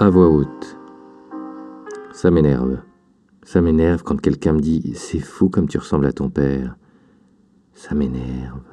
À voix haute. Ça m'énerve. Ça m'énerve quand quelqu'un me dit C'est fou comme tu ressembles à ton père. Ça m'énerve.